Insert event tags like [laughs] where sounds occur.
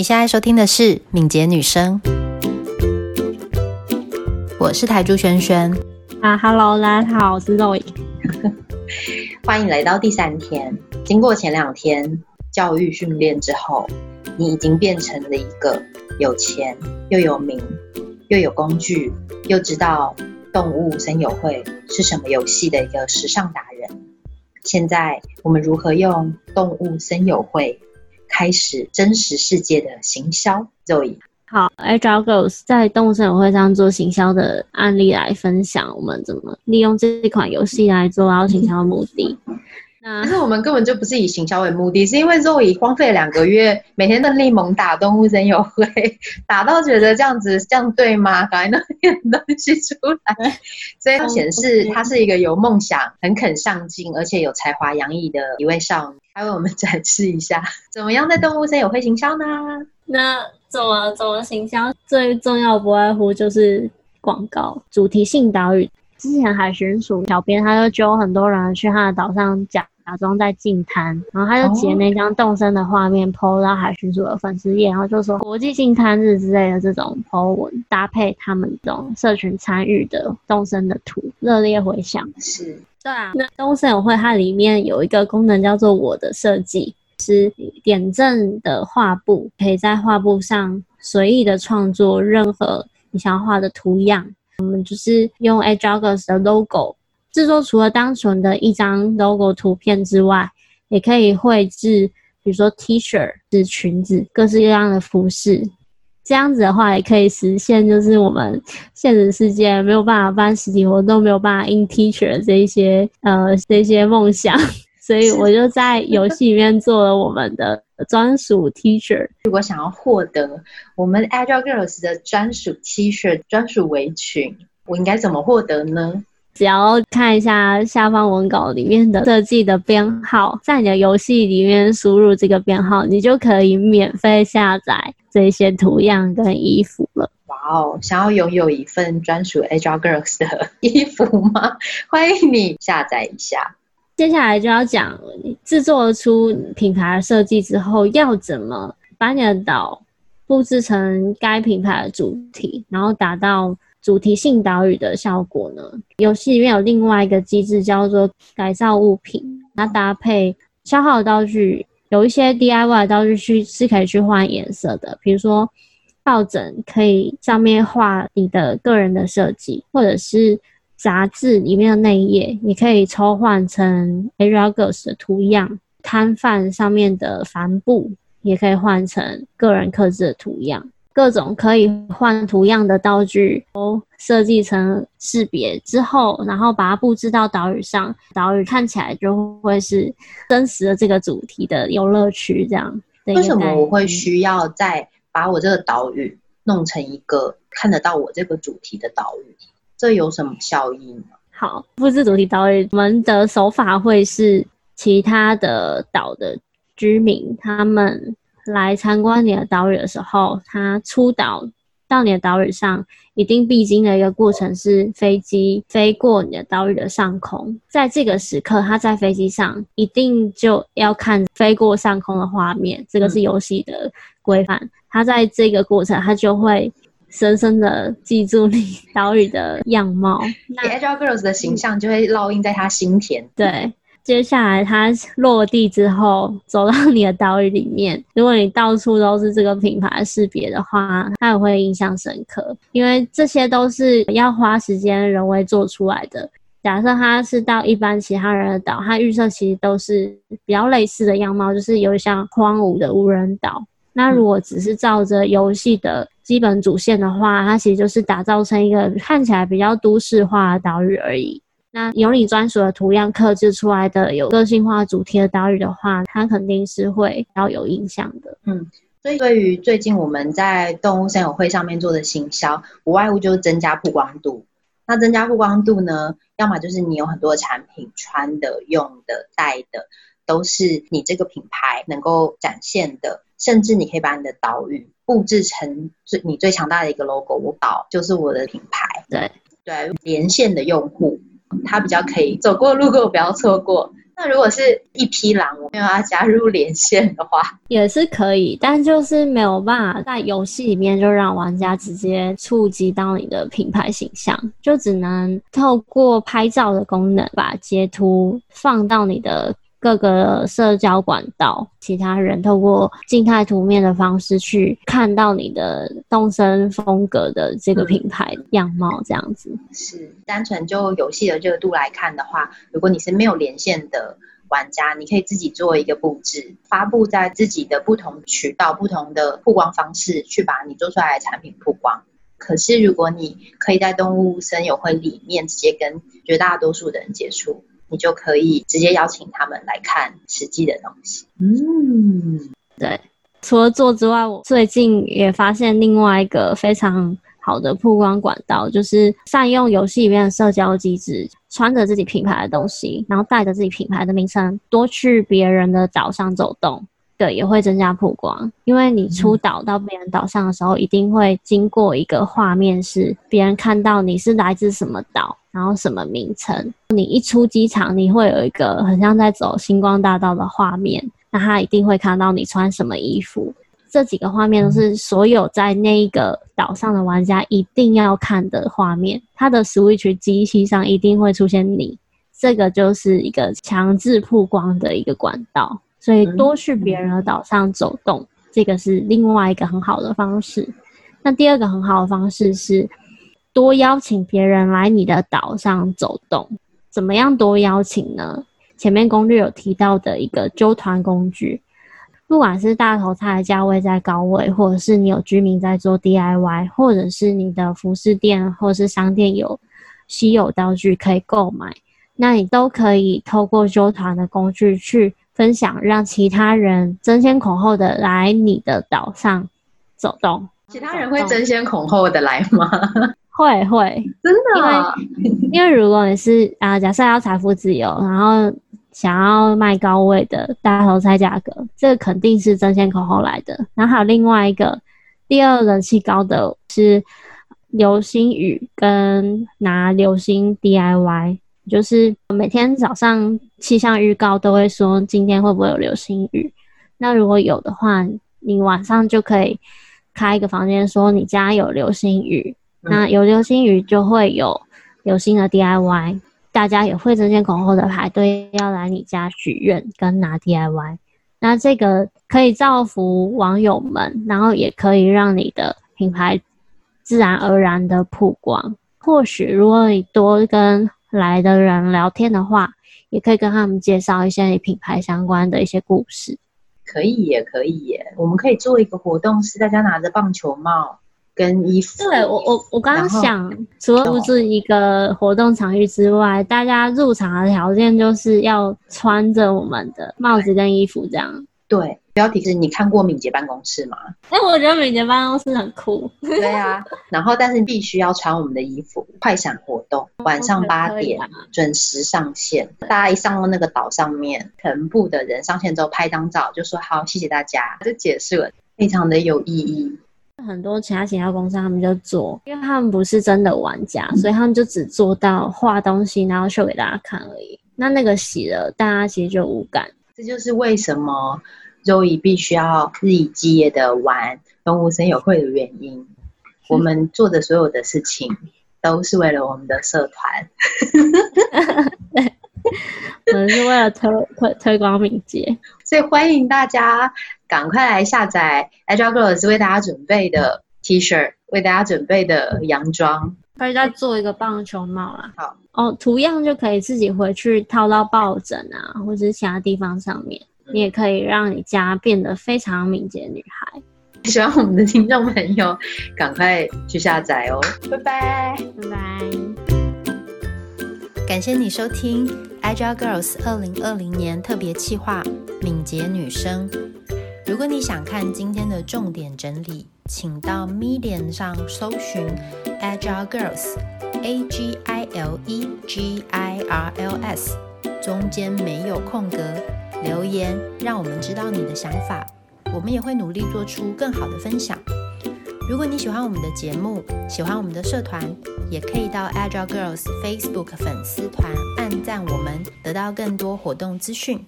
你现在收听的是敏捷女生，我是台珠萱萱啊，Hello，大家好，我是 Zoe，欢迎来到第三天。经过前两天教育训练之后，你已经变成了一个有钱又有名又有工具又知道动物森友会是什么游戏的一个时尚达人。现在我们如何用动物森友会开始真实世界的行销？Zoe，好，Agile Girls 在动物森友会上做行销的案例来分享，我们怎么利用这一款游戏来做到行销的目的。可是我们根本就不是以行销为目的，是因为 Zoe 荒废了两个月，每天的力猛打动物森友会，打到觉得这样子这样对吗？赶快弄点东西出来，所以它显示他是一个有梦想、很肯上进，而且有才华洋溢的一位少女。来为我们展示一下，怎么样在动物森友会行销呢？那怎么怎么行销？最重要不外乎就是广告、主题性岛屿。之前海巡署小编他就揪很多人去他的岛上假，假装在净滩，然后他就截那张动身的画面 po 到海巡署的粉丝页，然后就说国际净滩日之类的这种 po 文，搭配他们这种社群参与的动身的图，热烈回响。是，对啊。那动物森友会它里面有一个功能叫做我的设计，是点阵的画布，可以在画布上随意的创作任何你想要画的图样。我们就是用 Agile Girls 的 logo 制作，除了单纯的一张 logo 图片之外，也可以绘制，比如说 T 恤、是裙子，各式各样的服饰。这样子的话，也可以实现就是我们现实世界没有办法办实体活动、没有办法印 T 恤的这一些呃这些梦想。[laughs] 所以我就在游戏里面做了我们的专属 T 恤。如果想要获得我们 Agile Girls 的专属 T 恤、专属围裙，我应该怎么获得呢？只要看一下下方文稿里面的设计的编号，在你的游戏里面输入这个编号，你就可以免费下载这些图样跟衣服了。哇哦！想要拥有一份专属 Agile Girls 的衣服吗？[laughs] 欢迎你下载一下。接下来就要讲，制作出品牌的设计之后，要怎么把你的岛布置成该品牌的主题，然后达到主题性岛屿的效果呢？游戏里面有另外一个机制叫做改造物品，它搭配消耗的道具，有一些 DIY 的道具去是可以去换颜色的，比如说抱枕可以上面画你的个人的设计，或者是。杂志里面的内页，你可以抽换成 a r i a g o s 的图样；摊贩上面的帆布也可以换成个人刻制的图样。各种可以换图样的道具都设计成识别之后，然后把它布置到岛屿上，岛屿看起来就会是真实的这个主题的游乐区。这样，为什么我会需要再把我这个岛屿弄成一个看得到我这个主题的岛屿？这有什么效益呢？好，布置主题岛屿，我们的手法会是其他的岛的居民，他们来参观你的岛屿的时候，他出岛到你的岛屿上，一定必经的一个过程是飞机飞过你的岛屿的上空，在这个时刻，他在飞机上一定就要看飞过上空的画面，这个是游戏的规范。他在这个过程，他就会。深深的记住你岛屿的样貌，那 Agile Girls 的形象就会烙印在他心田。对，接下来它落地之后，走到你的岛屿里面，如果你到处都是这个品牌识别的话，它也会印象深刻，因为这些都是要花时间人为做出来的。假设它是到一般其他人的岛，它预设其实都是比较类似的样貌，就是有像荒芜的无人岛。那如果只是照着游戏的基本主线的话，它其实就是打造成一个看起来比较都市化的岛屿而已。那有你专属的图样刻制出来的有个性化主题的岛屿的话，它肯定是会要有印象的。嗯，所以对于最近我们在动物森友会上面做的行销，无外乎就是增加曝光度。那增加曝光度呢，要么就是你有很多的产品，穿的、用的、戴的，都是你这个品牌能够展现的。甚至你可以把你的岛屿布置成最你最强大的一个 logo，我岛就是我的品牌。对对，连线的用户他比较可以走过路过不要错过。那如果是一匹狼，我没有要加入连线的话，也是可以，但就是没有办法在游戏里面就让玩家直接触及到你的品牌形象，就只能透过拍照的功能把截图放到你的。各个社交管道，其他人透过静态图面的方式去看到你的动身风格的这个品牌样貌，这样子。是单纯就游戏的热度来看的话，如果你是没有连线的玩家，你可以自己做一个布置，发布在自己的不同渠道、不同的曝光方式，去把你做出来的产品曝光。可是如果你可以在动物森友会里面直接跟绝大多数的人接触。你就可以直接邀请他们来看实际的东西。嗯，对。除了做之外，我最近也发现另外一个非常好的曝光管道，就是善用游戏里面的社交机制，穿着自己品牌的东西，然后带着自己品牌的名称，多去别人的岛上走动。对，也会增加曝光，因为你出岛到别人岛上的时候，一定会经过一个画面，是别人看到你是来自什么岛，然后什么名称。你一出机场，你会有一个很像在走星光大道的画面，那他一定会看到你穿什么衣服。这几个画面都是所有在那一个岛上的玩家一定要看的画面，他的 Switch 机器上一定会出现你。这个就是一个强制曝光的一个管道。所以多去别人的岛上走动，这个是另外一个很好的方式。那第二个很好的方式是多邀请别人来你的岛上走动。怎么样多邀请呢？前面攻略有提到的一个揪团工具，不管是大头菜的价位在高位，或者是你有居民在做 DIY，或者是你的服饰店或者是商店有稀有道具可以购买，那你都可以透过揪团的工具去。分享，让其他人争先恐后的来你的岛上走动。其他人会争先恐后的来吗？会 [laughs] 会，[laughs] 真的。因为因为如果你是啊，假设要财富自由，然后想要卖高位的大头菜价格，这个肯定是争先恐后来的。然后还有另外一个，第二人气高的是流星雨跟拿流星 DIY。就是每天早上气象预告都会说今天会不会有流星雨，那如果有的话，你晚上就可以开一个房间说你家有流星雨，那有流星雨就会有流星的 DIY，大家也会争先恐后的排队要来你家许愿跟拿 DIY，那这个可以造福网友们，然后也可以让你的品牌自然而然的曝光。或许如果你多跟来的人聊天的话，也可以跟他们介绍一些你品牌相关的一些故事。可以耶可以耶，我们可以做一个活动，是大家拿着棒球帽跟衣服。对，我我我刚刚想，除了布置一个活动场域之外，大家入场的条件就是要穿着我们的帽子跟衣服这样。对。标题是你看过敏捷办公室吗？哎、欸，我觉得敏捷办公室很酷。对啊，[laughs] 然后但是必须要穿我们的衣服。快闪活动晚上八点准时上线，大家一上到那个岛上面，全部的人上线之后拍张照，就说好，谢谢大家，就结束了，非常的有意义。很多其他行销公司他们就做，因为他们不是真的玩家，所以他们就只做到画东西，然后秀给大家看而已。那那个洗了，大家其实就无感。这就是为什么。Zoey 必须要日以继夜的玩动物森友会的原因，我们做的所有的事情都是为了我们的社团。对，我们是为了推推推广敏捷，所以欢迎大家赶快来下载 Agile Girls 为大家准备的 T 恤，为大家准备的洋装，可以再做一个棒球帽啦。好哦，图样就可以自己回去套到抱枕啊，或者是其他地方上面。你也可以让你家变得非常敏捷女孩。希望我们的听众朋友赶快去下载哦！拜拜，拜拜。感谢你收听 Agile Girls 二零二零年特别企划《敏捷女生》。如果你想看今天的重点整理，请到 Medium 上搜寻 Agile Girls，A G I L E G I R L S，中间没有空格。留言让我们知道你的想法，我们也会努力做出更好的分享。如果你喜欢我们的节目，喜欢我们的社团，也可以到 Agile Girls Facebook 粉丝团按赞我们，得到更多活动资讯。